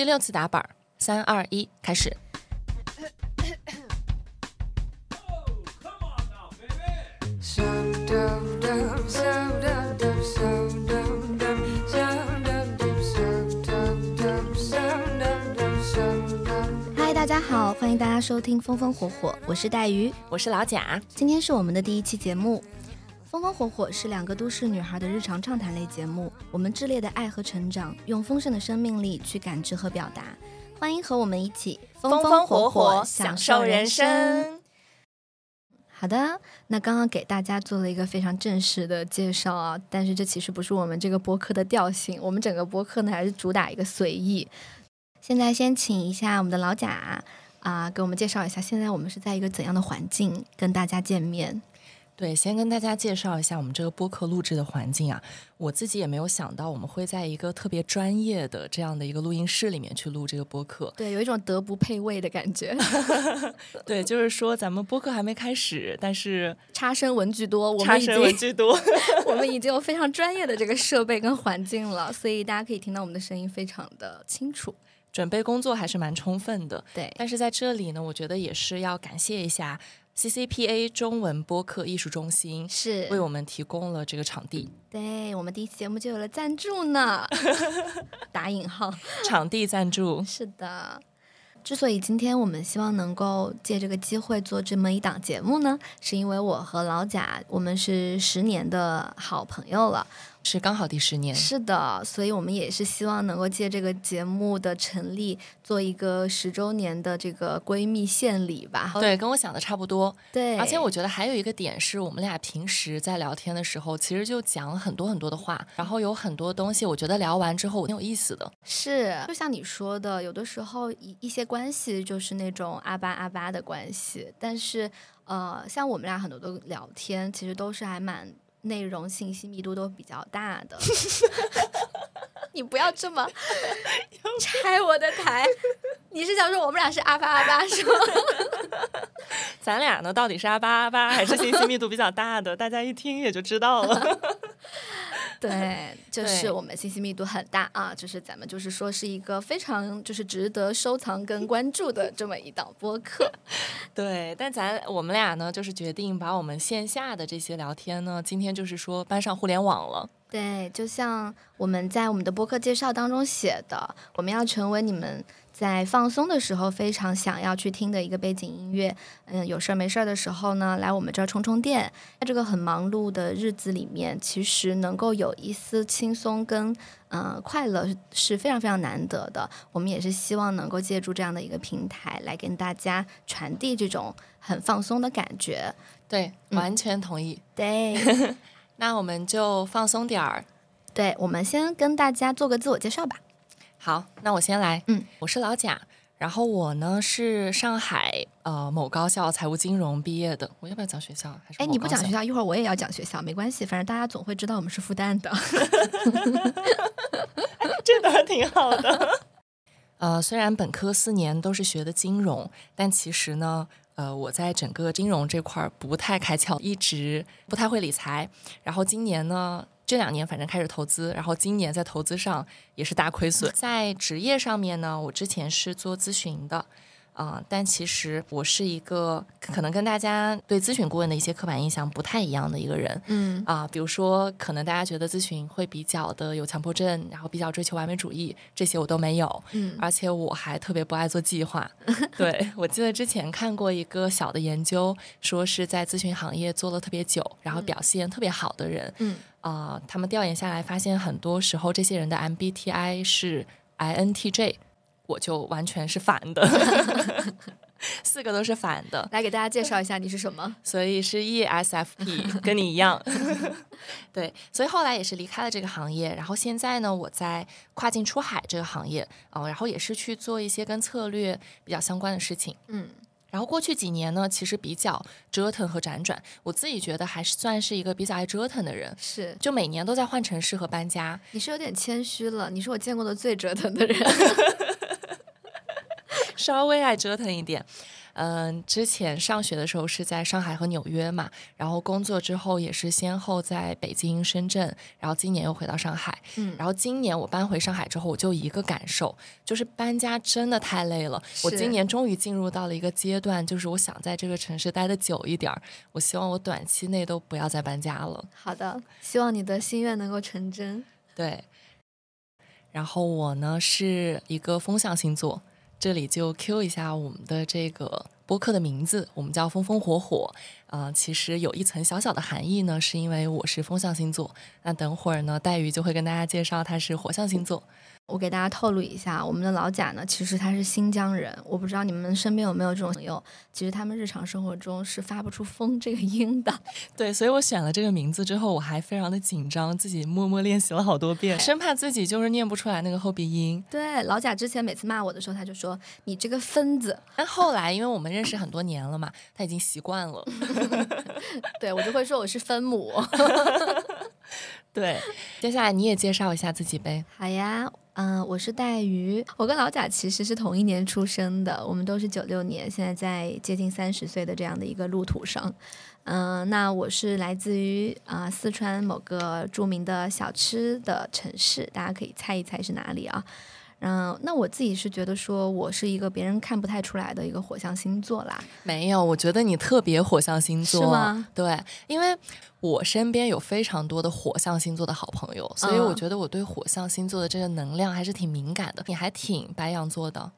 第六次打板儿，三二一，开始。嗨，大家好，欢迎大家收听《风风火火》，我是带鱼，我是老贾。今天是我们的第一期节目，《风风火火》是两个都市女孩的日常畅谈类节目，我们炽烈的爱和成长，用丰盛的生命力去感知和表达。欢迎和我们一起风风火火享受人生。好的，那刚刚给大家做了一个非常正式的介绍啊，但是这其实不是我们这个播客的调性，我们整个播客呢还是主打一个随意。现在先请一下我们的老贾啊，给我们介绍一下，现在我们是在一个怎样的环境跟大家见面？对，先跟大家介绍一下我们这个播客录制的环境啊。我自己也没有想到我们会在一个特别专业的这样的一个录音室里面去录这个播客。对，有一种德不配位的感觉。对，就是说咱们播客还没开始，但是 差生文具多，我们已经文具多，我们已经有非常专业的这个设备跟环境了，所以大家可以听到我们的声音非常的清楚。准备工作还是蛮充分的。对，但是在这里呢，我觉得也是要感谢一下。CCPA 中文播客艺术中心是。为我们提供了这个场地，对我们第一期节目就有了赞助呢，打引号，场地赞助。是的。之所以今天我们希望能够借这个机会做这么一档节目呢，是因为我和老贾我们是十年的好朋友了。是刚好第十年，是的，所以我们也是希望能够借这个节目的成立，做一个十周年的这个闺蜜献礼吧。对，跟我想的差不多。对，而且我觉得还有一个点是，我们俩平时在聊天的时候，其实就讲了很多很多的话，然后有很多东西，我觉得聊完之后挺有意思的。是，就像你说的，有的时候一一些关系就是那种阿巴阿巴的关系，但是呃，像我们俩很多的聊天，其实都是还蛮。内容信息密度都比较大的，你不要这么 拆我的台。你是想说我们俩是阿巴阿巴是吗？咱俩呢，到底是阿巴阿巴还是信息密度比较大的？大家一听也就知道了。对，就是我们信息密度很大啊，就是咱们就是说是一个非常就是值得收藏跟关注的这么一档播客。对，但咱我们俩呢，就是决定把我们线下的这些聊天呢，今天就是说搬上互联网了。对，就像我们在我们的播客介绍当中写的，我们要成为你们。在放松的时候，非常想要去听的一个背景音乐。嗯，有事儿没事儿的时候呢，来我们这儿充充电。在这个很忙碌的日子里面，其实能够有一丝轻松跟嗯快乐是非常非常难得的。我们也是希望能够借助这样的一个平台，来跟大家传递这种很放松的感觉。对，完全同意。对，那我们就放松点儿。对，我们先跟大家做个自我介绍吧。好，那我先来。嗯，我是老贾，然后我呢是上海呃某高校财务金融毕业的。我要不要讲学校？还是哎，你不讲学校，一会儿我也要讲学校，没关系，反正大家总会知道我们是复旦的。这个挺好的。呃，虽然本科四年都是学的金融，但其实呢，呃，我在整个金融这块儿不太开窍，一直不太会理财。然后今年呢。这两年反正开始投资，然后今年在投资上也是大亏损。在职业上面呢，我之前是做咨询的。啊，但其实我是一个可能跟大家对咨询顾问的一些刻板印象不太一样的一个人，嗯啊，比如说可能大家觉得咨询会比较的有强迫症，然后比较追求完美主义，这些我都没有，嗯，而且我还特别不爱做计划。对我记得之前看过一个小的研究，说是在咨询行业做了特别久，然后表现特别好的人，嗯啊，他们调研下来发现，很多时候这些人的 MBTI 是 INTJ。我就完全是反的，四个都是反的。来给大家介绍一下你是什么？所以是 ESFP，跟你一样。对，所以后来也是离开了这个行业，然后现在呢，我在跨境出海这个行业啊，然后也是去做一些跟策略比较相关的事情。嗯，然后过去几年呢，其实比较折腾和辗转，我自己觉得还是算是一个比较爱折腾的人。是，就每年都在换城市和搬家。你是有点谦虚了，你是我见过的最折腾的人。稍微爱折腾一点，嗯，之前上学的时候是在上海和纽约嘛，然后工作之后也是先后在北京、深圳，然后今年又回到上海。嗯，然后今年我搬回上海之后，我就一个感受，就是搬家真的太累了。我今年终于进入到了一个阶段，就是我想在这个城市待的久一点儿。我希望我短期内都不要再搬家了。好的，希望你的心愿能够成真。对。然后我呢是一个风象星座。这里就 Q 一下我们的这个播客的名字，我们叫风风火火，啊，其实有一层小小的含义呢，是因为我是风象星座。那等会儿呢，黛玉就会跟大家介绍他是火象星座。我给大家透露一下，我们的老贾呢，其实他是新疆人。我不知道你们身边有没有这种朋友，其实他们日常生活中是发不出“风”这个音的。对，所以我选了这个名字之后，我还非常的紧张，自己默默练习了好多遍，生怕自己就是念不出来那个后鼻音。对，老贾之前每次骂我的时候，他就说：“你这个分子。”但后来，因为我们认识很多年了嘛，他已经习惯了。对我就会说我是分母。对，接下来你也介绍一下自己呗。好呀。嗯，我是带鱼，我跟老贾其实是同一年出生的，我们都是九六年，现在在接近三十岁的这样的一个路途上。嗯，那我是来自于啊四川某个著名的小吃的城市，大家可以猜一猜是哪里啊？嗯，那我自己是觉得说我是一个别人看不太出来的一个火象星座啦。没有，我觉得你特别火象星座，是吗？对，因为我身边有非常多的火象星座的好朋友，所以我觉得我对火象星座的这个能量还是挺敏感的。你还挺白羊座的。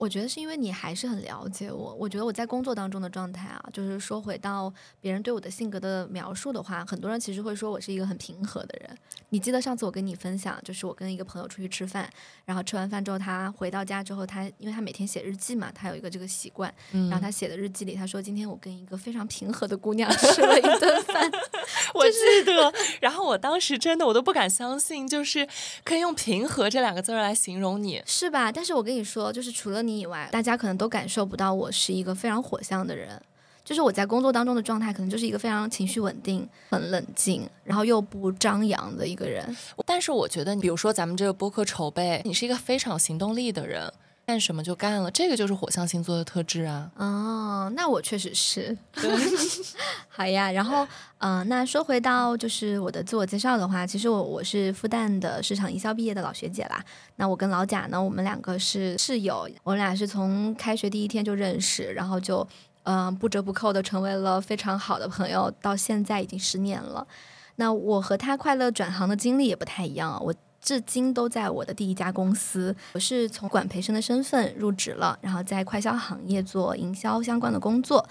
我觉得是因为你还是很了解我。我觉得我在工作当中的状态啊，就是说回到别人对我的性格的描述的话，很多人其实会说我是一个很平和的人。你记得上次我跟你分享，就是我跟一个朋友出去吃饭，然后吃完饭之后，他回到家之后，他因为他每天写日记嘛，他有一个这个习惯，然后他写的日记里他说今天我跟一个非常平和的姑娘 吃了一顿饭，我记得。然后我当时真的我都不敢相信，就是可以用平和这两个字来形容你，是吧？但是我跟你说，就是除了你。以外，大家可能都感受不到我是一个非常火象的人，就是我在工作当中的状态，可能就是一个非常情绪稳定、很冷静，然后又不张扬的一个人。但是我觉得，比如说咱们这个播客筹备，你是一个非常行动力的人。干什么就干了，这个就是火象星座的特质啊。哦，那我确实是。好呀，然后嗯，那说回到就是我的自我介绍的话，其实我我是复旦的市场营销毕业的老学姐啦。那我跟老贾呢，我们两个是室友，我们俩是从开学第一天就认识，然后就嗯不折不扣的成为了非常好的朋友，到现在已经十年了。那我和他快乐转行的经历也不太一样啊，我。至今都在我的第一家公司，我是从管培生的身份入职了，然后在快销行业做营销相关的工作。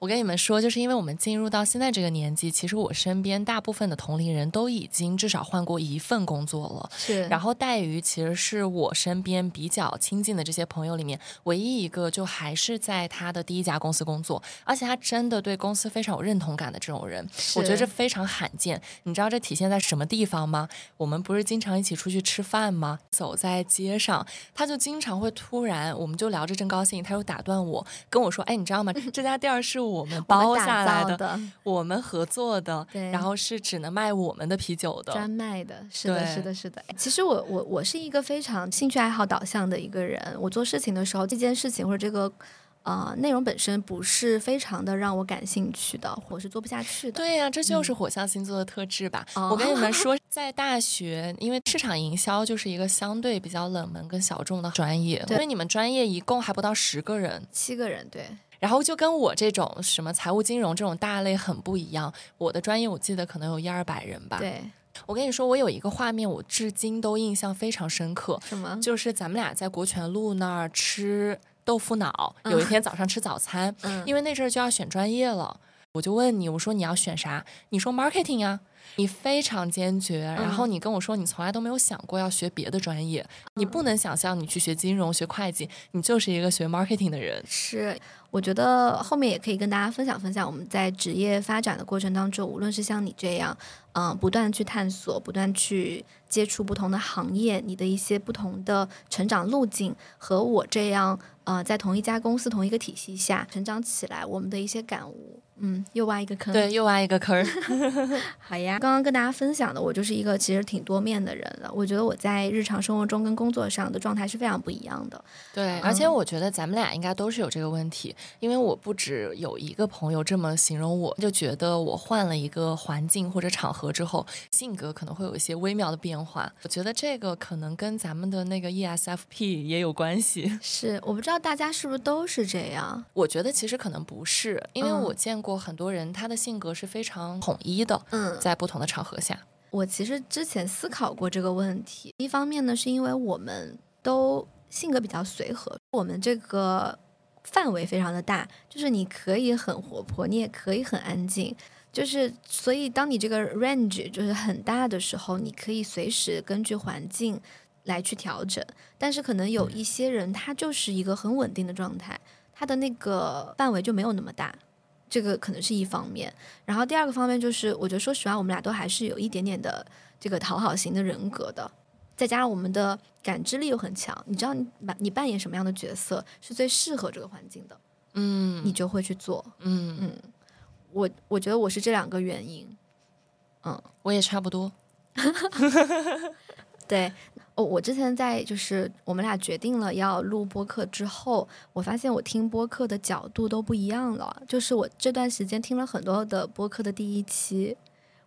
我跟你们说，就是因为我们进入到现在这个年纪，其实我身边大部分的同龄人都已经至少换过一份工作了。是，然后黛鱼其实是我身边比较亲近的这些朋友里面唯一一个，就还是在他的第一家公司工作，而且他真的对公司非常有认同感的这种人，我觉得这非常罕见。你知道这体现在什么地方吗？我们不是经常一起出去吃饭吗？走在街上，他就经常会突然，我们就聊着正高兴，他又打断我，跟我说：“哎，你知道吗？这家店是。”我们包下来的，我们合作的，然后是只能卖我们的啤酒的，专卖的，是的，是的，是的。其实我我我是一个非常兴趣爱好导向的一个人，我做事情的时候，这件事情或者这个呃内容本身不是非常的让我感兴趣的，我是做不下去的。对呀，这就是火象星座的特质吧。我跟你们 说，在大学，因为市场营销就是一个相对比较冷门跟小众的专业，因为你们专业一共还不到十个人，七个人，对。然后就跟我这种什么财务金融这种大类很不一样。我的专业我记得可能有一二百人吧。对，我跟你说，我有一个画面，我至今都印象非常深刻。什么？就是咱们俩在国权路那儿吃豆腐脑。有一天早上吃早餐，因为那阵儿就要选专业了，我就问你，我说你要选啥？你说 marketing 啊。你非常坚决，然后你跟我说你从来都没有想过要学别的专业，你不能想象你去学金融、学会计，你就是一个学 marketing 的人。是，我觉得后面也可以跟大家分享分享，我们在职业发展的过程当中，无论是像你这样，嗯，不断去探索，不断去接触不同的行业，你的一些不同的成长路径，和我这样，呃，在同一家公司、同一个体系下成长起来，我们的一些感悟。嗯，又挖一个坑。对，又挖一个坑。好呀。呀。刚刚跟大家分享的，我就是一个其实挺多面的人了。我觉得我在日常生活中跟工作上的状态是非常不一样的。对，而且我觉得咱们俩应该都是有这个问题，因为我不止有一个朋友这么形容我，就觉得我换了一个环境或者场合之后，性格可能会有一些微妙的变化。我觉得这个可能跟咱们的那个 ESFP 也有关系。是，我不知道大家是不是都是这样。我觉得其实可能不是，因为我见过很多人，他的性格是非常统一的。嗯，在不同的场合下，我其实之前思考过这个问题。一方面呢，是因为我们都性格比较随和，我们这个范围非常的大，就是你可以很活泼，你也可以很安静，就是所以当你这个 range 就是很大的时候，你可以随时根据环境来去调整。但是可能有一些人，他就是一个很稳定的状态，他的那个范围就没有那么大。这个可能是一方面，然后第二个方面就是，我觉得说实话，我们俩都还是有一点点的这个讨好型的人格的，再加上我们的感知力又很强，你知道你扮你扮演什么样的角色是最适合这个环境的，嗯，你就会去做，嗯嗯，我我觉得我是这两个原因，嗯，我也差不多，对。我之前在就是我们俩决定了要录播客之后，我发现我听播客的角度都不一样了。就是我这段时间听了很多的播客的第一期，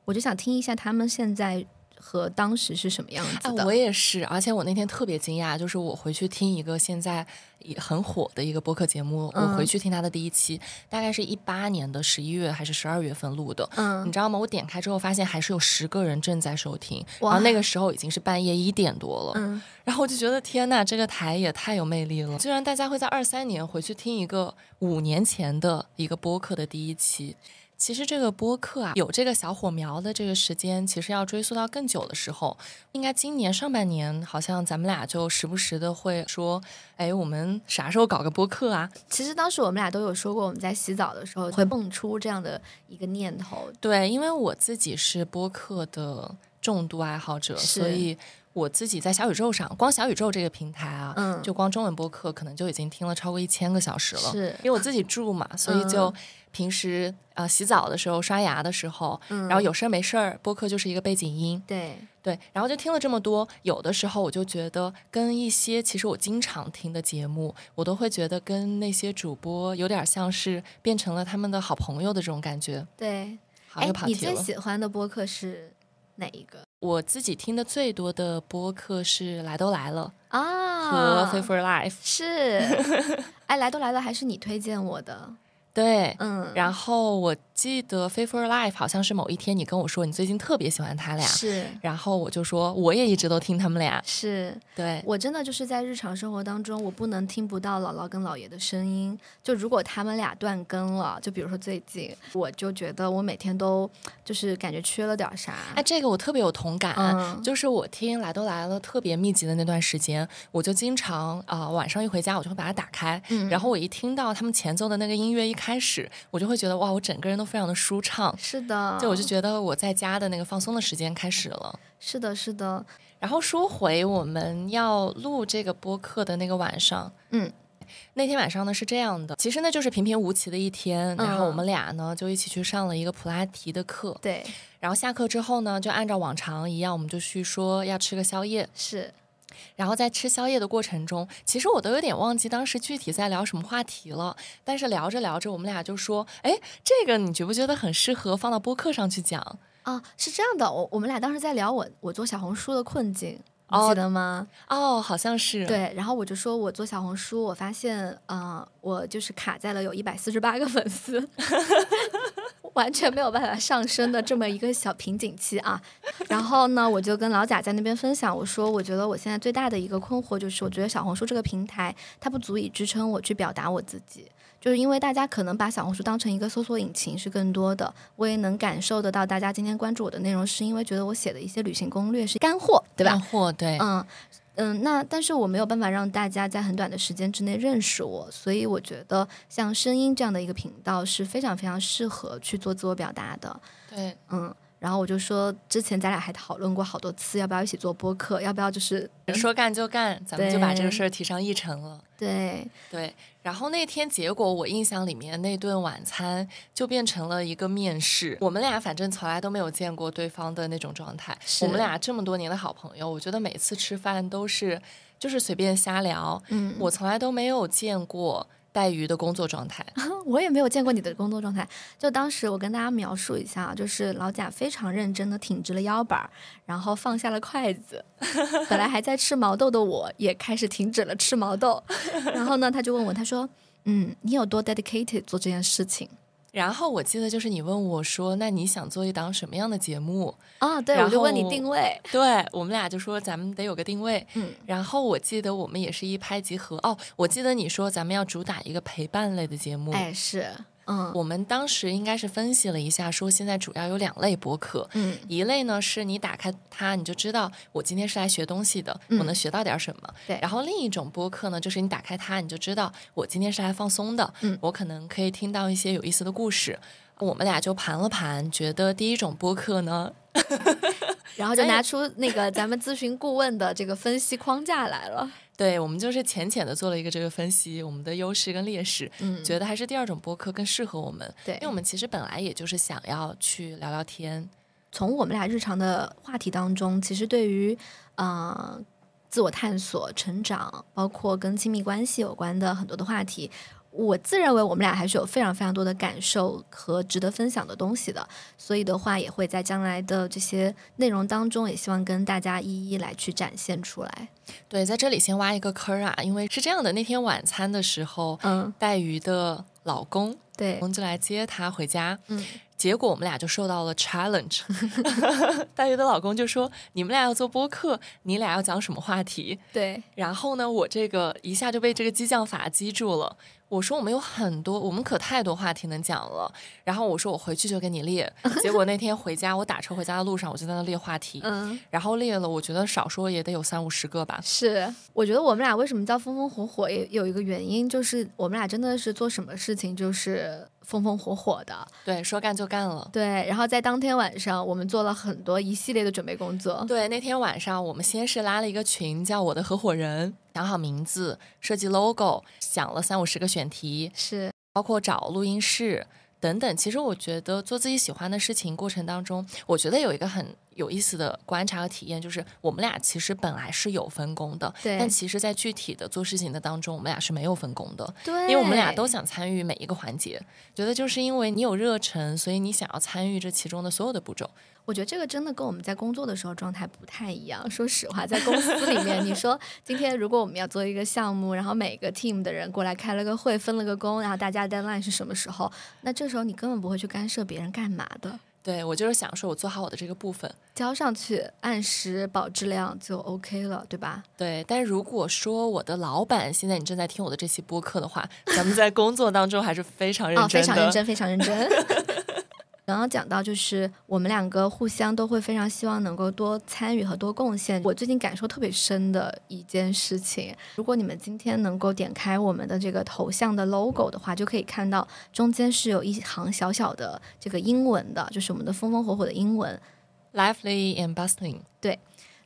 我就想听一下他们现在。和当时是什么样子的？我也是，而且我那天特别惊讶，就是我回去听一个现在也很火的一个播客节目，我回去听他的第一期，大概是一八年的十一月还是十二月份录的，嗯，你知道吗？我点开之后发现还是有十个人正在收听，然后那个时候已经是半夜一点多了，嗯，然后我就觉得天呐，这个台也太有魅力了，居然大家会在二三年回去听一个五年前的一个播客的第一期。其实这个播客啊，有这个小火苗的这个时间，其实要追溯到更久的时候，应该今年上半年，好像咱们俩就时不时的会说，哎，我们啥时候搞个播客啊？其实当时我们俩都有说过，我们在洗澡的时候会蹦出这样的一个念头。对，因为我自己是播客的重度爱好者，所以我自己在小宇宙上，光小宇宙这个平台啊，嗯，就光中文播客可能就已经听了超过一千个小时了。是，因为我自己住嘛，所以就。平时呃洗澡的时候、刷牙的时候，然后有事儿没事儿，播客就是一个背景音。对对，然后就听了这么多，有的时候我就觉得跟一些其实我经常听的节目，我都会觉得跟那些主播有点像是变成了他们的好朋友的这种感觉。对，好，又跑题了。你最喜欢的播客是哪一个？我自己听的最多的播客是《来都来了》啊，和《f a v o r Life 》。是，哎，《来都来了》还是你推荐我的？对，嗯，然后我记得《f a v o r Life》好像是某一天你跟我说你最近特别喜欢他俩，是，然后我就说我也一直都听他们俩，是，对。我真的就是在日常生活当中，我不能听不到姥姥跟姥爷的声音，就如果他们俩断更了，就比如说最近，我就觉得我每天都就是感觉缺了点啥。哎，这个我特别有同感，就是我听来都来了特别密集的那段时间，我就经常啊晚上一回家我就会把它打开，然后我一听到他们前奏的那个音乐一。开始我就会觉得哇，我整个人都非常的舒畅。是的，就我就觉得我在家的那个放松的时间开始了。是的，是的。然后说回我们要录这个播客的那个晚上，嗯，那天晚上呢是这样的，其实呢就是平平无奇的一天。然后我们俩呢就一起去上了一个普拉提的课。对。然后下课之后呢，就按照往常一样，我们就去说要吃个宵夜。是。然后在吃宵夜的过程中，其实我都有点忘记当时具体在聊什么话题了。但是聊着聊着，我们俩就说：“哎，这个你觉不觉得很适合放到播客上去讲？”啊，是这样的，我我们俩当时在聊我我做小红书的困境。记得吗？哦，好像是。对，然后我就说，我做小红书，我发现，嗯，我就是卡在了有一百四十八个粉丝，完全没有办法上升的这么一个小瓶颈期啊。然后呢，我就跟老贾在那边分享，我说，我觉得我现在最大的一个困惑就是，我觉得小红书这个平台，它不足以支撑我去表达我自己。就是因为大家可能把小红书当成一个搜索引擎是更多的，我也能感受得到大家今天关注我的内容，是因为觉得我写的一些旅行攻略是干货，对吧？干货，对，嗯嗯。那但是我没有办法让大家在很短的时间之内认识我，所以我觉得像声音这样的一个频道是非常非常适合去做自我表达的。对，嗯。然后我就说，之前咱俩还讨论过好多次，要不要一起做播客，要不要就是说干就干，咱们就把这个事儿提上议程了。对对，然后那天结果，我印象里面那顿晚餐就变成了一个面试。我们俩反正从来都没有见过对方的那种状态。我们俩这么多年的好朋友，我觉得每次吃饭都是就是随便瞎聊。嗯，我从来都没有见过。带鱼的工作状态，我也没有见过你的工作状态。就当时我跟大家描述一下，就是老贾非常认真的挺直了腰板，然后放下了筷子。本来还在吃毛豆的我，也开始停止了吃毛豆。然后呢，他就问我，他说：“嗯，你有多 dedicated 做这件事情？”然后我记得就是你问我说：“那你想做一档什么样的节目？”啊，对，我就问你定位。对我们俩就说咱们得有个定位。嗯，然后我记得我们也是一拍即合。哦，我记得你说咱们要主打一个陪伴类的节目。哎，是。嗯，我们当时应该是分析了一下，说现在主要有两类播客，嗯，一类呢是你打开它，你就知道我今天是来学东西的，我能学到点什么，对。然后另一种播客呢，就是你打开它，你就知道我今天是来放松的，嗯，我可能可以听到一些有意思的故事。我们俩就盘了盘，觉得第一种播客呢，然后就拿出那个咱们咨询顾问的这个分析框架来了。对，我们就是浅浅的做了一个这个分析，我们的优势跟劣势，嗯，觉得还是第二种播客更适合我们。对，因为我们其实本来也就是想要去聊聊天，从我们俩日常的话题当中，其实对于呃自我探索、成长，包括跟亲密关系有关的很多的话题。我自认为我们俩还是有非常非常多的感受和值得分享的东西的，所以的话也会在将来的这些内容当中，也希望跟大家一一来去展现出来。对，在这里先挖一个坑啊，因为是这样的，那天晚餐的时候，嗯，带鱼的老公，对，我们就来接她回家，嗯。结果我们俩就受到了 challenge，大鱼的老公就说：“你们俩要做播客，你俩要讲什么话题？”对。然后呢，我这个一下就被这个激将法激住了。我说：“我们有很多，我们可太多话题能讲了。”然后我说：“我回去就给你列。”结果那天回家，我打车回家的路上，我就在那列话题。嗯。然后列了，我觉得少说也得有三五十个吧。是，我觉得我们俩为什么叫风风火火，也有一个原因，就是我们俩真的是做什么事情就是。风风火火的，对，说干就干了。对，然后在当天晚上，我们做了很多一系列的准备工作。对，那天晚上我们先是拉了一个群，叫我的合伙人，想好名字，设计 logo，想了三五十个选题，是包括找录音室等等。其实我觉得做自己喜欢的事情过程当中，我觉得有一个很。有意思的观察和体验，就是我们俩其实本来是有分工的，对。但其实，在具体的做事情的当中，我们俩是没有分工的，对。因为我们俩都想参与每一个环节，觉得就是因为你有热忱，所以你想要参与这其中的所有的步骤。我觉得这个真的跟我们在工作的时候状态不太一样。说实话，在公司里面，你 说今天如果我们要做一个项目，然后每个 team 的人过来开了个会，分了个工，然后大家 deadline 是什么时候？那这时候你根本不会去干涉别人干嘛的。对，我就是想说，我做好我的这个部分，交上去，按时保质量就 OK 了，对吧？对，但如果说我的老板现在你正在听我的这期播客的话，咱们在工作当中还是非常认真的，非常认真，非常认真。刚刚讲到，就是我们两个互相都会非常希望能够多参与和多贡献。我最近感受特别深的一件事情，如果你们今天能够点开我们的这个头像的 logo 的话，就可以看到中间是有一行小小的这个英文的，就是我们的风风火火的英文，lively and bustling。对。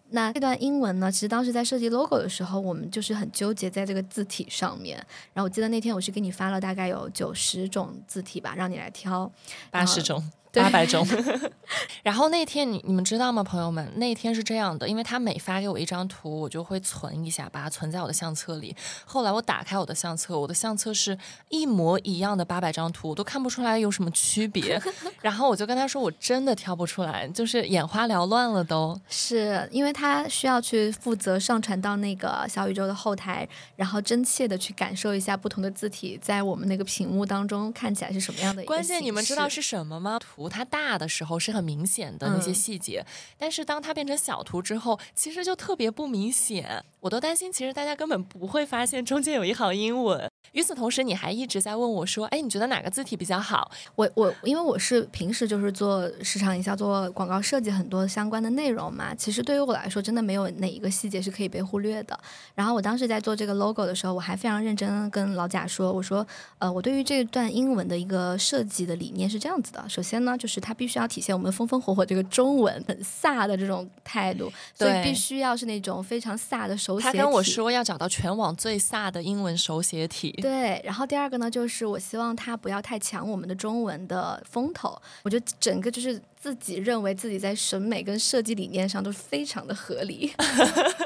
那这段英文呢？其实当时在设计 logo 的时候，我们就是很纠结在这个字体上面。然后我记得那天我是给你发了大概有九十种字体吧，让你来挑八十种。八百种，然后那天你你们知道吗，朋友们？那天是这样的，因为他每发给我一张图，我就会存一下，把它存在我的相册里。后来我打开我的相册，我的相册是一模一样的八百张图，我都看不出来有什么区别。然后我就跟他说，我真的挑不出来，就是眼花缭乱了都。是因为他需要去负责上传到那个小宇宙的后台，然后真切的去感受一下不同的字体在我们那个屏幕当中看起来是什么样的。关键你们知道是什么吗？图。它大的时候是很明显的那些细节，但是当它变成小图之后，其实就特别不明显。我都担心，其实大家根本不会发现中间有一行英文。与此同时，你还一直在问我说：“哎，你觉得哪个字体比较好？”我我因为我是平时就是做市场营销、做广告设计很多相关的内容嘛，其实对于我来说，真的没有哪一个细节是可以被忽略的。然后我当时在做这个 logo 的时候，我还非常认真跟老贾说：“我说，呃，我对于这段英文的一个设计的理念是这样子的。首先呢，就是它必须要体现我们风风火火这个中文很飒的这种态度，所以必须要是那种非常飒的手写体。”他跟我说要找到全网最飒的英文手写体。对，然后第二个呢，就是我希望他不要太抢我们的中文的风头。我觉得整个就是自己认为自己在审美跟设计理念上都是非常的合理。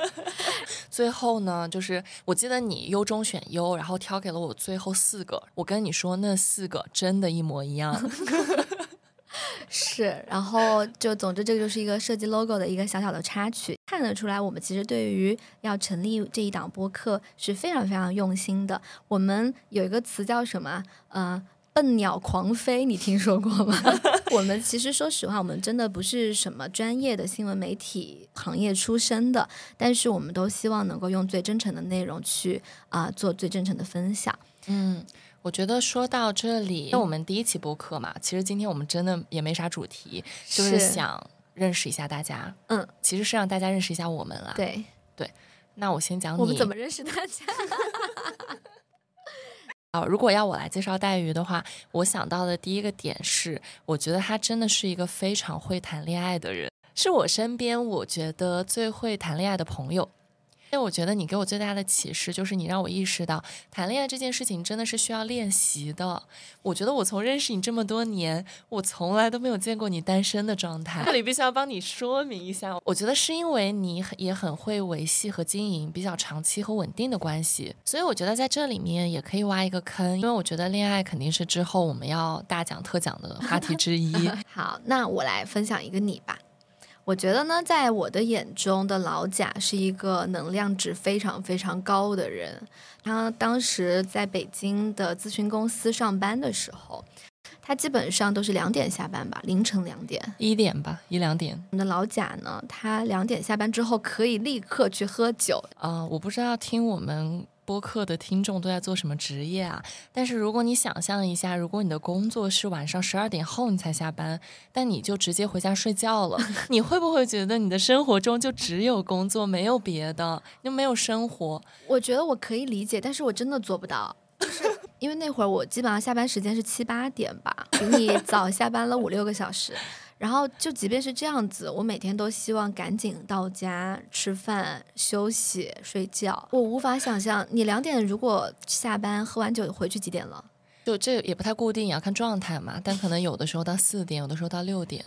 最后呢，就是我记得你优中选优，然后挑给了我最后四个。我跟你说，那四个真的一模一样。是，然后就总之这个就是一个设计 logo 的一个小小的插曲，看得出来我们其实对于要成立这一档播客是非常非常用心的。我们有一个词叫什么？呃，笨鸟狂飞，你听说过吗？我们其实说实话，我们真的不是什么专业的新闻媒体行业出身的，但是我们都希望能够用最真诚的内容去啊做最真诚的分享。嗯。我觉得说到这里，那我们第一期播客嘛，其实今天我们真的也没啥主题，就是想认识一下大家。嗯，其实是让大家认识一下我们啦。对对，那我先讲我们怎么认识大家。好，如果要我来介绍黛鱼的话，我想到的第一个点是，我觉得他真的是一个非常会谈恋爱的人，是我身边我觉得最会谈恋爱的朋友。因为我觉得你给我最大的启示就是你让我意识到谈恋爱这件事情真的是需要练习的。我觉得我从认识你这么多年，我从来都没有见过你单身的状态。这里必须要帮你说明一下，我觉得是因为你也很会维系和经营比较长期和稳定的关系，所以我觉得在这里面也可以挖一个坑，因为我觉得恋爱肯定是之后我们要大讲特讲的话题之一。好，那我来分享一个你吧。我觉得呢，在我的眼中的老贾是一个能量值非常非常高的人。他当时在北京的咨询公司上班的时候，他基本上都是两点下班吧，凌晨两点、一点吧，一两点。我们的老贾呢，他两点下班之后可以立刻去喝酒啊！我不知道听我们。播客的听众都在做什么职业啊？但是如果你想象一下，如果你的工作是晚上十二点后你才下班，但你就直接回家睡觉了，你会不会觉得你的生活中就只有工作，没有别的，就没有生活？我觉得我可以理解，但是我真的做不到，就是 因为那会儿我基本上下班时间是七八点吧，比你早下班了五六个小时。然后就即便是这样子，我每天都希望赶紧到家吃饭、休息、睡觉。我无法想象你两点如果下班喝完酒回去几点了？就这也不太固定，也要看状态嘛。但可能有的时候到四点，有的时候到六点。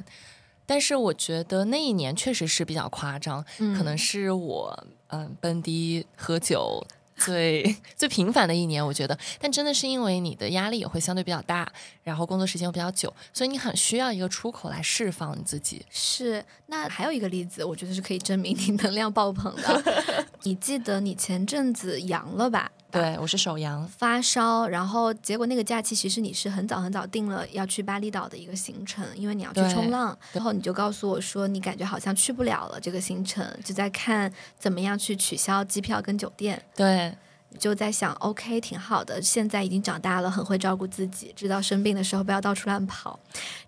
但是我觉得那一年确实是比较夸张，可能是我嗯蹦迪喝酒。最最平凡的一年，我觉得，但真的是因为你的压力也会相对比较大，然后工作时间又比较久，所以你很需要一个出口来释放你自己。是，那还有一个例子，我觉得是可以证明你能量爆棚的。你记得你前阵子阳了吧？对，我是首阳，发烧，然后结果那个假期其实你是很早很早定了要去巴厘岛的一个行程，因为你要去冲浪，然后你就告诉我说你感觉好像去不了了这个行程，就在看怎么样去取消机票跟酒店。对，就在想，OK，挺好的，现在已经长大了，很会照顾自己，知道生病的时候不要到处乱跑。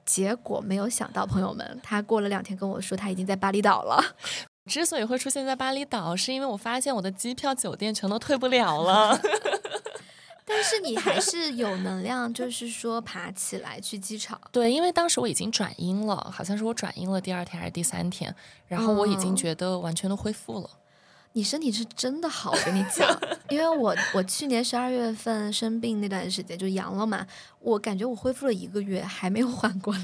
结果没有想到，朋友们，他过了两天跟我说他已经在巴厘岛了。之所以会出现在巴厘岛，是因为我发现我的机票、酒店全都退不了了。但是你还是有能量，就是说爬起来去机场。对，因为当时我已经转阴了，好像是我转阴了第二天还是第三天，然后我已经觉得完全都恢复了。你身体是真的好，我跟你讲，因为我我去年十二月份生病那段时间就阳了嘛，我感觉我恢复了一个月还没有缓过来。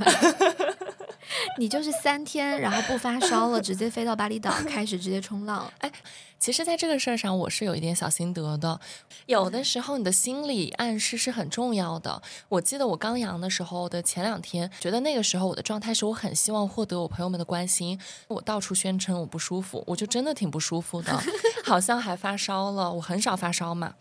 你就是三天，然后不发烧了，直接飞到巴厘岛，开始直接冲浪。哎，其实，在这个事儿上，我是有一点小心得的。有的时候，你的心理暗示是很重要的。我记得我刚阳的时候的前两天，觉得那个时候我的状态是我很希望获得我朋友们的关心，我到处宣称我不舒服，我就真的挺不舒服的，好像还发烧了。我很少发烧嘛。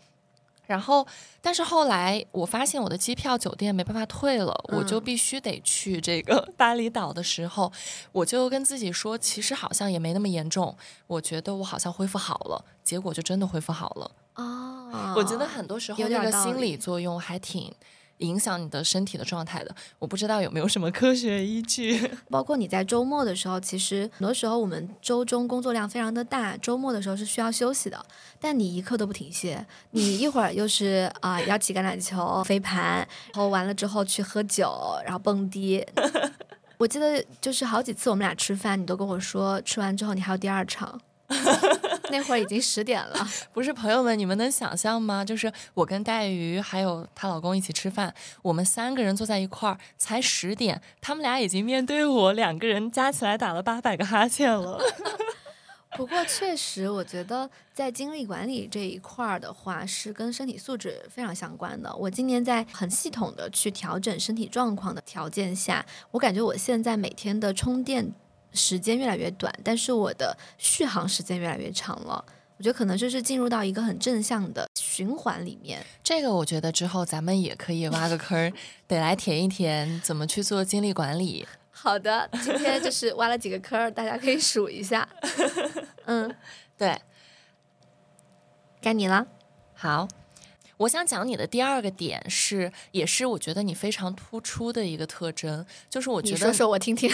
然后，但是后来我发现我的机票、酒店没办法退了，我就必须得去这个 巴厘岛的时候，我就跟自己说，其实好像也没那么严重，我觉得我好像恢复好了，结果就真的恢复好了。哦，我觉得很多时候那个心理理。作用还挺影响你的身体的状态的。我不知道有没有什么科学依据。包括你在周末的时候，其实很多时候我们周中工作量非常的大，周末的时候是需要休息的，但你一刻都不停歇，你一会儿又是啊、要踢橄榄球、飞盘，然后完了之后去喝酒，然后蹦迪。我记得就是好几次我们俩吃饭，你都跟我说吃完之后你还有第二场，那会儿已经十点了。不是朋友们，你们能想象吗？就是我跟黛鱼还有她老公一起吃饭，我们三个人坐在一块儿，才十点，他们俩已经面对我，两个人加起来打了八百个哈欠了。不过确实，我觉得在精力管理这一块儿的话，是跟身体素质非常相关的。我今年在很系统的去调整身体状况的条件下，我感觉我现在每天的充电时间越来越短，但是我的续航时间越来越长了。我觉得可能就是进入到一个很正向的循环里面。这个我觉得之后咱们也可以挖个坑儿，得来填一填怎么去做精力管理。好的，今天就是挖了几个坑儿，大家可以数一下。嗯，对，该你了。好，我想讲你的第二个点是，也是我觉得你非常突出的一个特征，就是我觉得你说说我听听。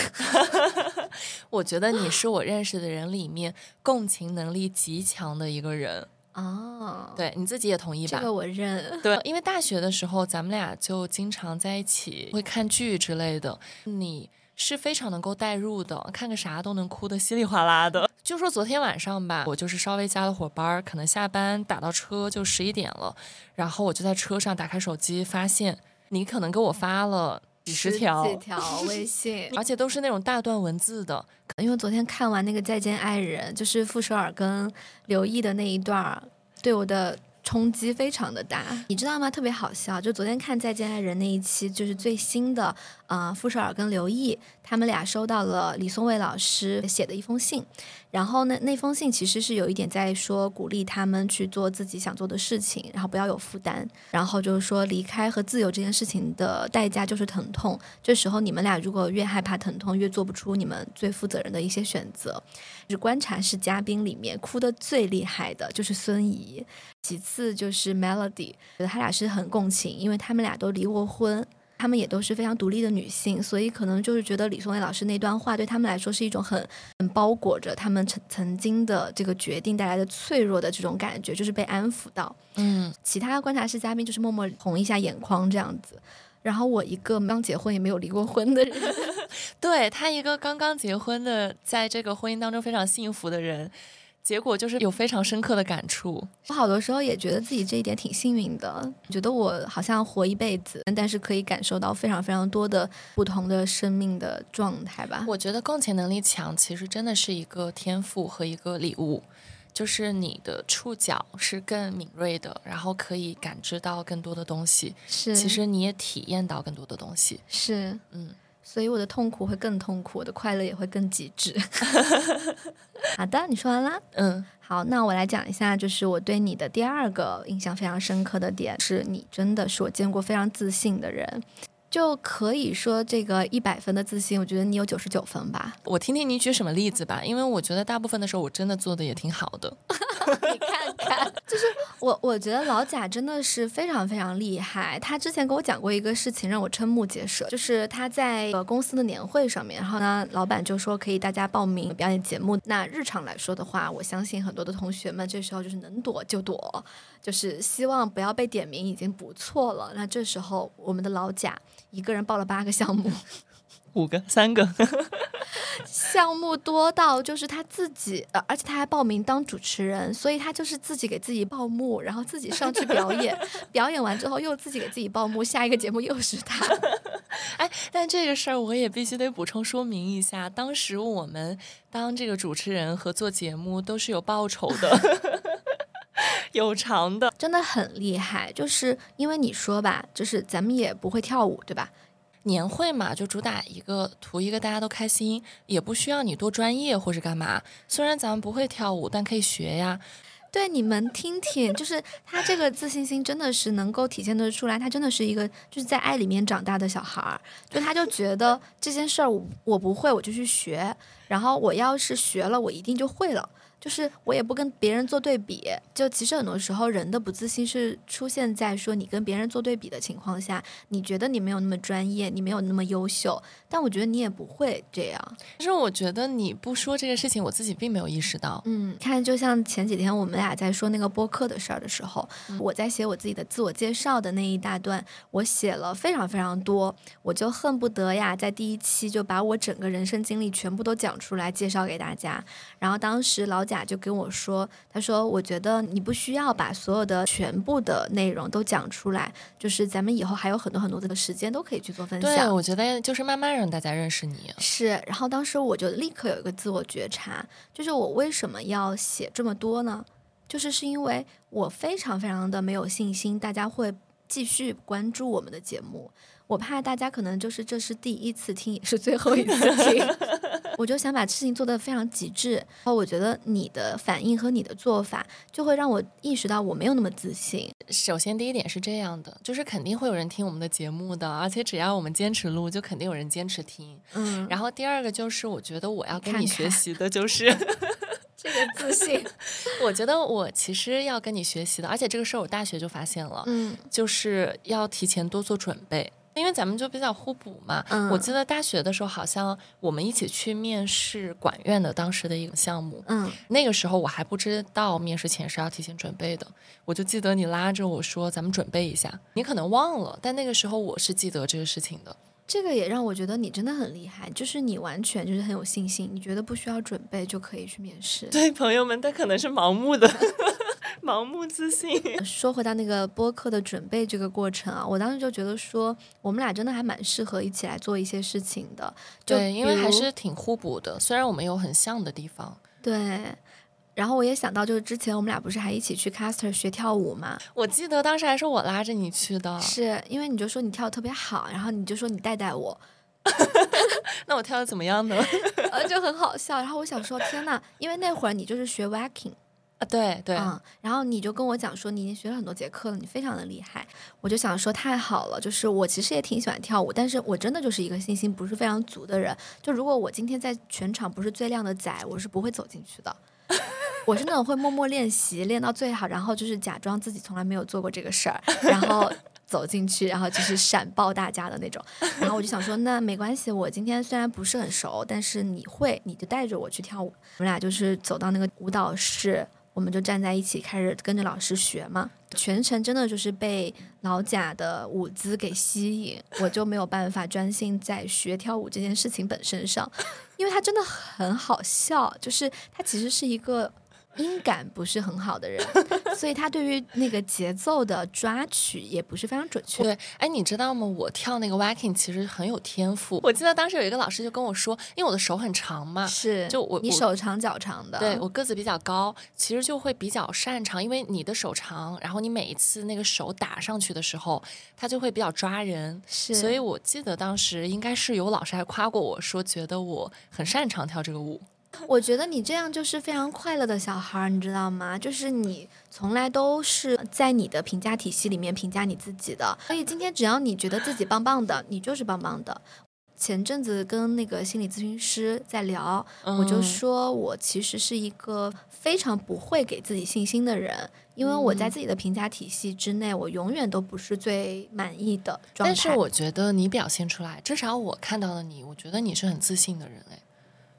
我觉得你是我认识的人里面共情能力极强的一个人。哦，对，你自己也同意吧？这个我认。对，因为大学的时候咱们俩就经常在一起会看剧之类的，你是非常能够代入的，看个啥都能哭得稀里哗啦的。就说昨天晚上吧，我就是稍微加了会儿班儿，可能下班打到车就十一点了，然后我就在车上打开手机，发现你可能给我发了几十条，几 条微信，而且都是那种大段文字的。因为昨天看完那个《再见爱人》，就是傅首尔跟刘毅的那一段儿，对我的冲击非常的大，你知道吗？特别好笑，就昨天看《再见爱人》那一期，就是最新的，啊、傅首尔跟刘毅他们俩收到了李松蔚老师写的一封信，然后呢，那封信其实是有一点在说鼓励他们去做自己想做的事情，然后不要有负担，然后就是说离开和自由这件事情的代价就是疼痛。这时候你们俩如果越害怕疼痛，越做不出你们最负责任的一些选择。就是观察室嘉宾里面哭得最厉害的就是孙怡，其次就是 Melody，觉得他俩是很共情，因为他们俩都离过婚。她们也都是非常独立的女性，所以可能就是觉得李松蔚老师那段话对他们来说是一种很很包裹着他们曾曾经的这个决定带来的脆弱的这种感觉，就是被安抚到。嗯，其他观察室嘉宾就是默默红一下眼眶这样子。然后我一个刚结婚也没有离过婚的人，对他一个刚刚结婚的，在这个婚姻当中非常幸福的人，结果就是有非常深刻的感触。我好多时候也觉得自己这一点挺幸运的，觉得我好像活一辈子，但是可以感受到非常非常多的不同的生命的状态吧。我觉得共情能力强，其实真的是一个天赋和一个礼物，就是你的触角是更敏锐的，然后可以感知到更多的东西。是，其实你也体验到更多的东西。是，嗯，所以我的痛苦会更痛苦，我的快乐也会更极致。好的，你说完啦。嗯，好，那我来讲一下，就是我对你的第二个印象非常深刻的点，是你真的是我见过非常自信的人。就可以说这个一百分的自信，我觉得你有九十九分吧。我听听你举什么例子吧，因为我觉得大部分的时候我真的做的也挺好的。你看看，就是我，我觉得老贾真的是非常非常厉害。他之前跟我讲过一个事情，让我瞠目结舌，就是他在呃公司的年会上面，然后呢，老板就说可以大家报名表演节目。那日常来说的话，我相信很多的同学们这时候就是能躲就躲，就是希望不要被点名已经不错了。那这时候我们的老贾一个人报了八个项目。五个，三个，项目多到就是他自己，呃，而且他还报名当主持人，所以他就是自己给自己报幕，然后自己上去表演，表演完之后又自己给自己报幕，下一个节目又是他。哎，但这个事儿我也必须得补充说明一下，当时我们当这个主持人和做节目都是有报酬的，有偿的。真的很厉害，就是因为你说吧，就是咱们也不会跳舞，对吧？年会嘛，就主打一个图一个大家都开心，也不需要你多专业或是干嘛。虽然咱们不会跳舞，但可以学呀。对，你们听听，就是他这个自信心真的是能够体现得出来，他真的是一个就是在爱里面长大的小孩儿，就他就觉得这件事儿我我不会，我就去学，然后我要是学了，我一定就会了。就是我也不跟别人做对比。就其实很多时候人的不自信是出现在说你跟别人做对比的情况下，你觉得你没有那么专业，你没有那么优秀，但我觉得你也不会这样。其实我觉得你不说这个事情，我自己并没有意识到。嗯，看，就像前几天我们俩在说那个播客的事儿的时候，我在写我自己的自我介绍的那一大段，我写了非常非常多，我就恨不得呀，在第一期就把我整个人生经历全部都讲出来介绍给大家。然后当时老贾就跟我说，他说我觉得你不需要把所有的全部的内容都讲出来，就是咱们以后还有很多很多的时间都可以去做分享。对，我觉得就是慢慢让大家认识你。是，然后当时我就立刻有一个自我觉察，就是我为什么要写这么多呢？就是是因为我非常非常的没有信心，大家会继续关注我们的节目。我怕大家可能就是这是第一次听，也是最后一次听，我就想把事情做得非常极致。然后我觉得你的反应和你的做法，就会让我意识到我没有那么自信。首先第一点是这样的，就是肯定会有人听我们的节目的，而且只要我们坚持录，就肯定有人坚持听。嗯，然后第二个就是，我觉得我要跟你学习的就是。这个自信，我觉得我其实要跟你学习的，而且这个事儿我大学就发现了，嗯，就是要提前多做准备，因为咱们就比较互补嘛。嗯，我记得大学的时候，好像我们一起去面试管院的当时的一个项目，嗯，那个时候我还不知道面试前是要提前准备的，我就记得你拉着我说咱们准备一下，你可能忘了，但那个时候我是记得这个事情的。这个也让我觉得你真的很厉害，就是你完全就是很有信心，你觉得不需要准备就可以去面试。对，朋友们，他可能是盲目的，盲目自信。说回到那个播客的准备这个过程啊，我当时就觉得说，我们俩真的还蛮适合一起来做一些事情的。对，因为还是挺互补的，虽然我们有很像的地方。对。然后我也想到，就是之前我们俩不是还一起去 Caster 学跳舞吗？我记得当时还是我拉着你去的，是因为你就说你跳的特别好，然后你就说你带带我，那我跳的怎么样呢？呃，就很好笑。然后我想说，天呐，因为那会儿你就是学 Wacking 啊，对对，嗯，然后你就跟我讲说你已经学了很多节课了，你非常的厉害。我就想说太好了，就是我其实也挺喜欢跳舞，但是我真的就是一个信心不是非常足的人。就如果我今天在全场不是最靓的仔，我是不会走进去的。我是那种会默默练习，练到最好，然后就是假装自己从来没有做过这个事儿，然后走进去，然后就是闪爆大家的那种。然后我就想说，那没关系，我今天虽然不是很熟，但是你会，你就带着我去跳舞。我们俩就是走到那个舞蹈室，我们就站在一起开始跟着老师学嘛。全程真的就是被老贾的舞姿给吸引，我就没有办法专心在学跳舞这件事情本身上，因为他真的很好笑，就是他其实是一个。音感不是很好的人，所以他对于那个节奏的抓取也不是非常准确。对，哎，你知道吗？我跳那个 wacking 其实很有天赋。我记得当时有一个老师就跟我说，因为我的手很长嘛，是，就我你手长脚长的，对我个子比较高，其实就会比较擅长，因为你的手长，然后你每一次那个手打上去的时候，它就会比较抓人。是，所以我记得当时应该是有老师还夸过我说，觉得我很擅长跳这个舞。我觉得你这样就是非常快乐的小孩儿，你知道吗？就是你从来都是在你的评价体系里面评价你自己的，所以今天只要你觉得自己棒棒的，你就是棒棒的。前阵子跟那个心理咨询师在聊，我就说我其实是一个非常不会给自己信心的人，因为我在自己的评价体系之内，我永远都不是最满意的状态。但是我觉得你表现出来，至少我看到了你，我觉得你是很自信的人，哎，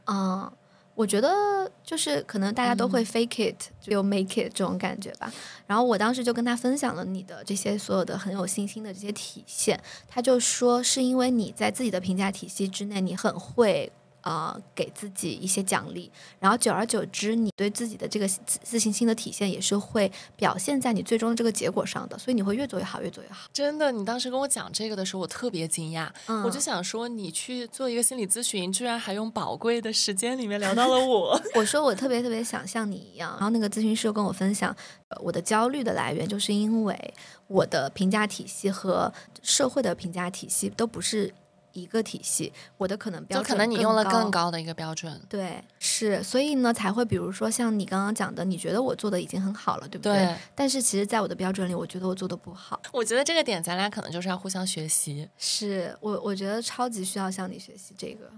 嗯。我觉得就是可能大家都会 fake it 就 make it 这种感觉吧。然后我当时就跟他分享了你的这些所有的很有信心的这些体现，他就说是因为你在自己的评价体系之内，你很会。呃，给自己一些奖励，然后久而久之，你对自己的这个自自信心的体现也是会表现在你最终的这个结果上的，所以你会越做越好，越做越好。真的，你当时跟我讲这个的时候，我特别惊讶，我就想说，你去做一个心理咨询，居然还用宝贵的时间里面聊到了我。我说我特别特别想像你一样，然后那个咨询师又跟我分享，我的焦虑的来源就是因为我的评价体系和社会的评价体系都不是。一个体系，我的可能标准可能你用了更高的一个标准，对，是，所以呢才会，比如说像你刚刚讲的，你觉得我做的已经很好了，对不对？但是其实，在我的标准里，我觉得我做的不好。我觉得这个点，咱俩可能就是要互相学习。是我，我觉得超级需要向你学习这个。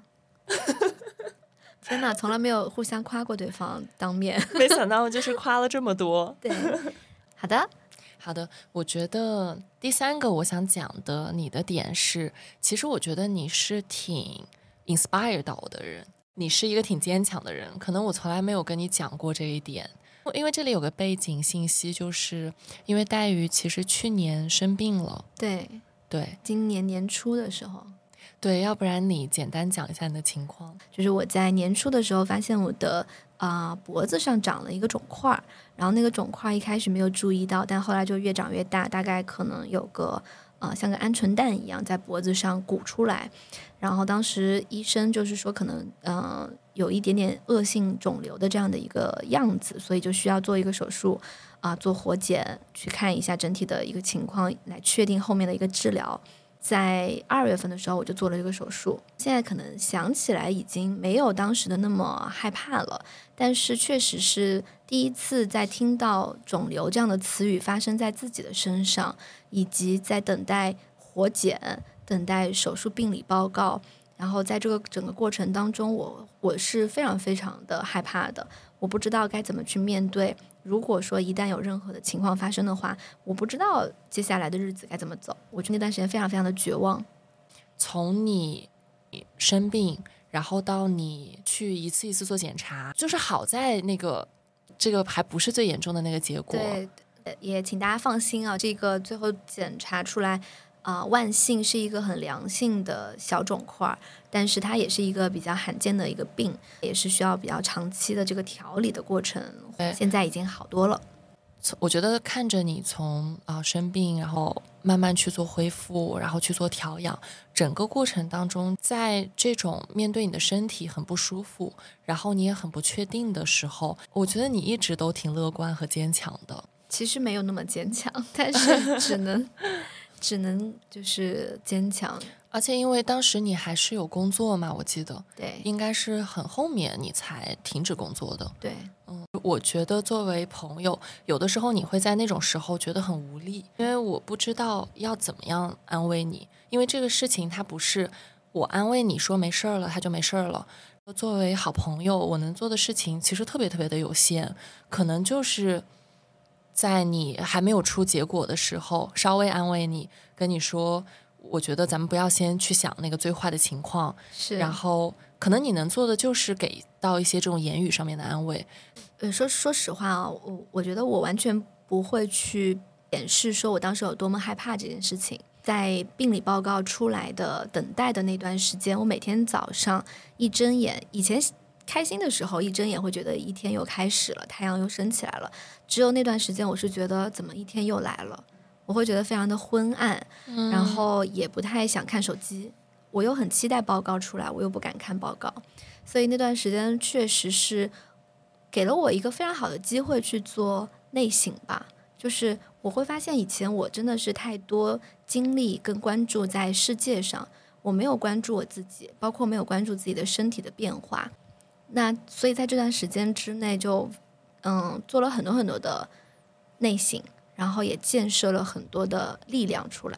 天哪，从来没有互相夸过对方，当面。没想到就是夸了这么多。对，好的，好的。我觉得第三个我想讲的你的点是，其实我觉得你是挺 inspire 到我的人，你是一个挺坚强的人。可能我从来没有跟你讲过这一点，因为这里有个背景信息，就是因为黛玉其实去年生病了。对对今年年初的时候，对，要不然你简单讲一下你的情况。就是我在年初的时候发现我的啊、脖子上长了一个肿块，然后那个肿块一开始没有注意到，但后来就越长越大，大概可能有个啊、像个鹌鹑蛋一样在脖子上鼓出来，然后当时医生就是说可能嗯、有一点点恶性肿瘤的这样的一个样子，所以就需要做一个手术啊、做活检去看一下整体的一个情况，来确定后面的一个治疗。在二月份的时候，我就做了这个手术。现在可能想起来已经没有当时的那么害怕了，但是确实是第一次在听到肿瘤这样的词语发生在自己的身上，以及在等待活检、等待手术病理报告。然后在这个整个过程当中，我我是非常非常的害怕的，我不知道该怎么去面对。如果说一旦有任何的情况发生的话，我不知道接下来的日子该怎么走。我觉得那段时间非常非常的绝望。从你生病，然后到你去一次一次做检查，就是好在那个这个还不是最严重的那个结果。对，呃也请大家放心啊，这个最后检查出来啊、万幸是一个很良性的小肿块儿，但是它也是一个比较罕见的一个病，也是需要比较长期的这个调理的过程对。现在已经好多了。从我觉得看着你从啊、生病，然后慢慢去做恢复，然后去做调养，整个过程当中，在这种面对你的身体很不舒服，然后你也很不确定的时候，我觉得你一直都挺乐观和坚强的。其实没有那么坚强，但是只能只能就是坚强。而且因为当时你还是有工作嘛，我记得对应该是很后面你才停止工作的。对，嗯，我觉得作为朋友，有的时候你会在那种时候觉得很无力，因为我不知道要怎么样安慰你，因为这个事情它不是我安慰你说没事儿了，他就没事儿了。作为好朋友，我能做的事情其实特别特别的有限，可能就是在你还没有出结果的时候，稍微安慰你，跟你说，我觉得咱们不要先去想那个最坏的情况，是。然后可能你能做的就是给到一些这种言语上面的安慰。呃，说说实话啊，我我觉得我完全不会去掩饰说我当时有多么害怕这件事情。在病理报告出来的等待的那段时间，我每天早上一睁眼，以前开心的时候一睁眼会觉得一天又开始了，太阳又升起来了。只有那段时间，我是觉得怎么一天又来了，我会觉得非常的昏暗，然后也不太想看手机。我又很期待报告出来，我又不敢看报告，所以那段时间确实是给了我一个非常好的机会去做内省吧。就是我会发现，以前我真的是太多精力跟关注在世界上，我没有关注我自己，包括没有关注自己的身体的变化。那所以在这段时间之内就，嗯做了很多很多的内省，然后也建设了很多的力量出来。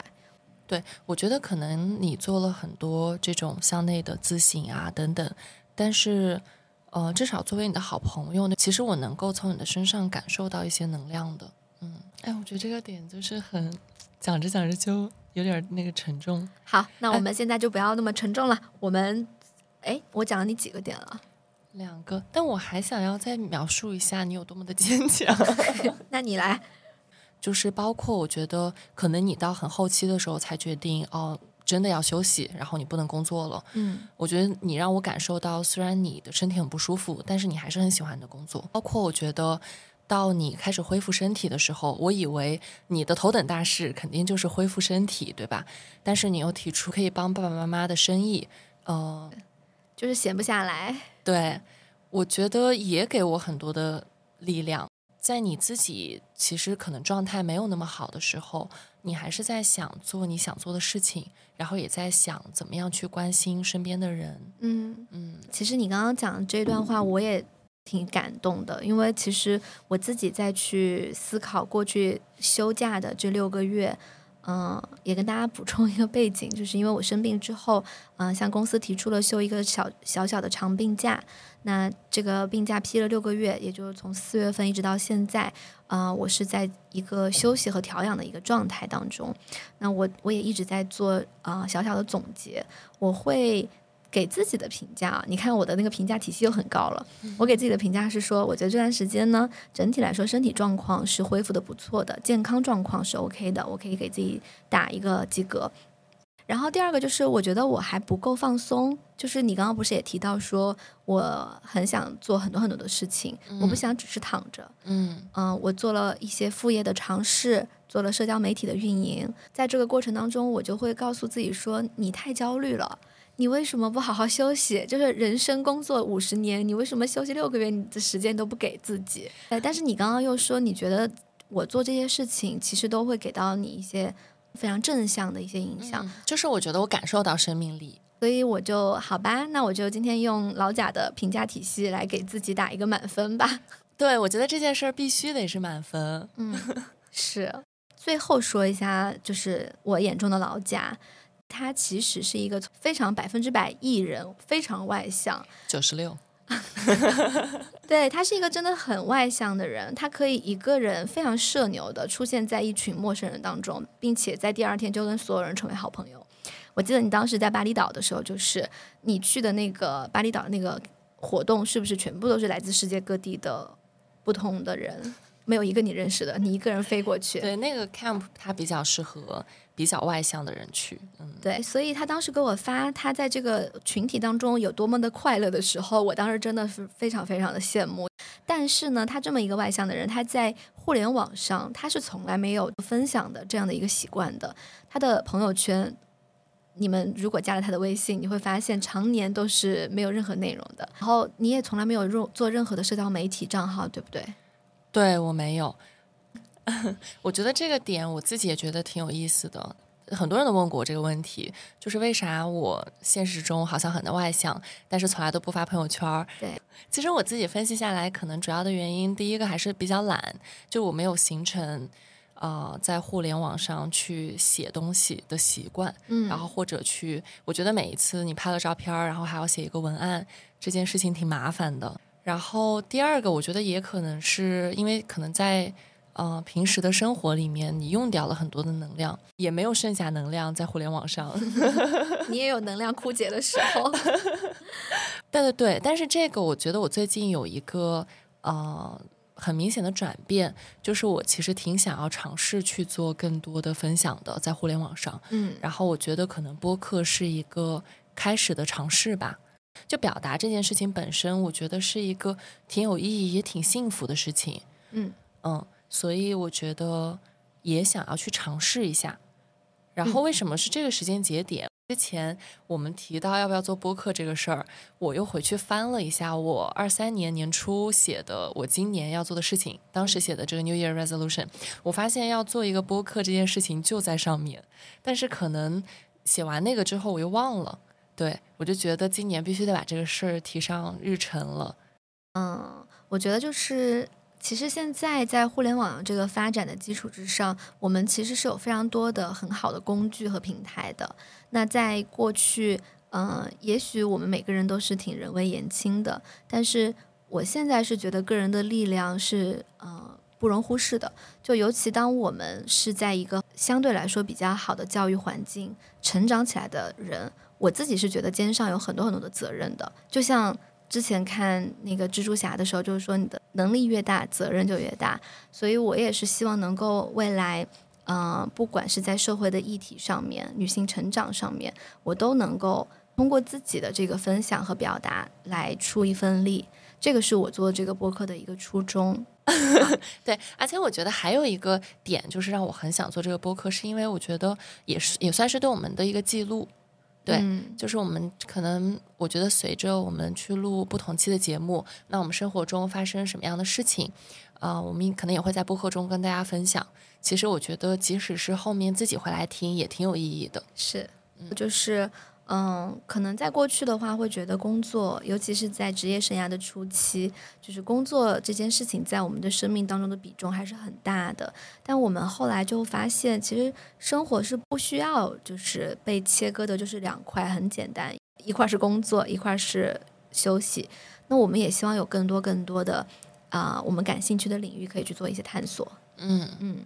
对，我觉得可能你做了很多这种向内的自省啊等等，但是，呃，至少作为你的好朋友呢，其实我能够从你的身上感受到一些能量的。嗯，哎，我觉得这个点就是很讲着讲着就有点那个沉重。好，那我们现在就不要那么沉重了。我们，哎，我讲了你几个点了？两个，但我还想要再描述一下你有多么的坚强。那你来。就是包括我觉得，可能你到很后期的时候才决定，哦，真的要休息，然后你不能工作了。嗯，我觉得你让我感受到，虽然你的身体很不舒服，但是你还是很喜欢你的工作。包括我觉得，到你开始恢复身体的时候，我以为你的头等大事肯定就是恢复身体，对吧？但是你又提出可以帮爸爸妈妈的生意，呃，就是闲不下来。对，我觉得也给我很多的力量。在你自己其实可能状态没有那么好的时候，你还是在想做你想做的事情，然后也在想怎么样去关心身边的人。嗯嗯，其实你刚刚讲的这段话，我也挺感动的，因为其实我自己在去思考过去休假的这六个月，嗯，也跟大家补充一个背景，就是因为我生病之后，嗯，向公司提出了休一个小小小的长病假。那这个病假批了六个月，也就是从四月份一直到现在，啊，我是在一个休息和调养的一个状态当中。那我我也一直在做啊小小的总结，我会。给自己的评价，你看我的那个评价体系又很高了。我给自己的评价是说，我觉得这段时间呢，整体来说身体状况是恢复的不错的，健康状况是 OK 的，我可以给自己打一个及格。然后第二个就是，我觉得我还不够放松。就是你刚刚不是也提到说，我很想做很多很多的事情，我不想只是躺着。嗯嗯，我做了一些副业的尝试，做了社交媒体的运营，在这个过程当中，我就会告诉自己说，你太焦虑了。你为什么不好好休息？就是人生工作五十年，你为什么休息六个月？你的时间都不给自己。哎，但是你刚刚又说，你觉得我做这些事情，其实都会给到你一些非常正向的一些影响。就是我觉得我感受到生命力，所以我就好吧，那我就今天用老贾的评价体系来给自己打一个满分吧。对，我觉得这件事儿必须得是满分。嗯，是。最后说一下，就是我眼中的老贾。他其实是一个非常百分之百艺人，非常外向。九十六，对他是一个真的很外向的人，他可以一个人非常社牛的出现在一群陌生人当中，并且在第二天就跟所有人成为好朋友。我记得你当时在巴厘岛的时候，就是你去的那个巴厘岛那个活动，是不是全部都是来自世界各地的不同的人？没有一个你认识的，你一个人飞过去。对，那个 camp 它比较适合。比较外向的人去，嗯，对，所以他当时给我发他在这个群体当中有多么的快乐的时候，我当时真的是非常非常的羡慕。但是呢，他这么一个外向的人，他在互联网上他是从来没有分享的这样的一个习惯的。他的朋友圈，你们如果加了他的微信，你会发现常年都是没有任何内容的。然后你也从来没有做做任何的社交媒体账号，对不对？对我没有。我觉得这个点我自己也觉得挺有意思的，很多人都问过我这个问题，就是为啥我现实中好像很的外向，但是从来都不发朋友圈对，其实我自己分析下来，可能主要的原因，第一个还是比较懒，就我没有形成呃在互联网上去写东西的习惯，嗯，然后或者去，我觉得每一次你拍了照片，然后还要写一个文案，这件事情挺麻烦的。然后第二个，我觉得也可能是因为可能在。呃，平时的生活里面，你用掉了很多的能量，也没有剩下能量在互联网上。你也有能量枯竭的时候。对对对，但是这个我觉得我最近有一个呃很明显的转变，就是我其实挺想要尝试去做更多的分享的，在互联网上。嗯，然后我觉得可能播客是一个开始的尝试吧。就表达这件事情本身，我觉得是一个挺有意义也挺幸福的事情。嗯嗯。所以我觉得也想要去尝试一下。然后为什么是这个时间节点？之前我们提到要不要做播客这个事儿，我又回去翻了一下我二三年年初写的我今年要做的事情，当时写的这个 New Year Resolution，我发现要做一个播客这件事情就在上面。但是可能写完那个之后我又忘了，对我就觉得今年必须得把这个事儿提上日程了。嗯，我觉得就是。其实现在在互联网这个发展的基础之上，我们其实是有非常多的很好的工具和平台的。那在过去，嗯，也许我们每个人都是挺人微言轻的，但是我现在是觉得个人的力量是，呃，不容忽视的。就尤其当我们是在一个相对来说比较好的教育环境成长起来的人，我自己是觉得肩上有很多很多的责任的，就像。之前看那个蜘蛛侠的时候，就是说你的能力越大，责任就越大。所以我也是希望能够未来，嗯，不管是在社会的议题上面、女性成长上面，我都能够通过自己的这个分享和表达来出一份力。这个是我做这个播客的一个初衷。对，而且我觉得还有一个点，就是让我很想做这个播客，是因为我觉得也是也算是对我们的一个记录。对，就是我们可能，我觉得随着我们去录不同期的节目，那我们生活中发生什么样的事情，啊，我们可能也会在播客中跟大家分享。其实我觉得，即使是后面自己回来听，也挺有意义的。是，就是，嗯，可能在过去的话，会觉得工作，尤其是在职业生涯的初期，就是工作这件事情在我们的生命当中的比重还是很大的。但我们后来就发现，其实生活是不需要就是被切割的，就是两块很简单，一块是工作，一块是休息。那我们也希望有更多更多的啊，我们感兴趣的领域可以去做一些探索。嗯嗯，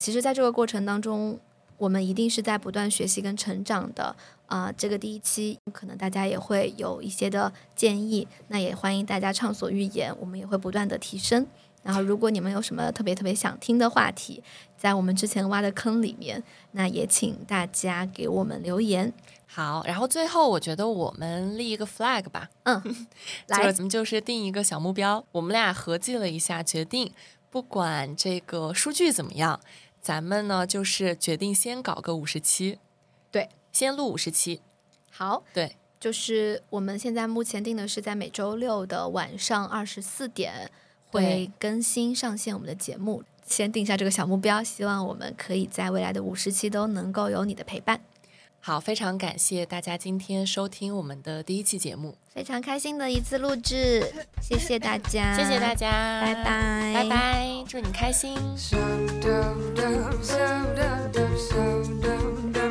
其实，在这个过程当中，我们一定是在不断学习跟成长的。啊，这个第一期可能大家也会有一些的建议，那也欢迎大家畅所欲言，我们也会不断的提升。然后，如果你们有什么特别特别想听的话题，在我们之前挖的坑里面，那也请大家给我们留言。好，然后最后我觉得我们立一个 flag 吧，嗯，来，咱们就是定一个小目标，我们俩合计了一下，决定不管这个数据怎么样，咱们呢就是决定先搞个五十期。对。先录五十期，好，对，就是我们现在目前定的是在每周六的晚上二十四点会更新上线我们的节目，先定下这个小目标，希望我们可以在未来的五十期都能够有你的陪伴。好非常感谢大家今天收听我们的第一期节目。非常开心的一次录制谢谢大家谢谢大家拜拜。拜拜祝你开心。So so so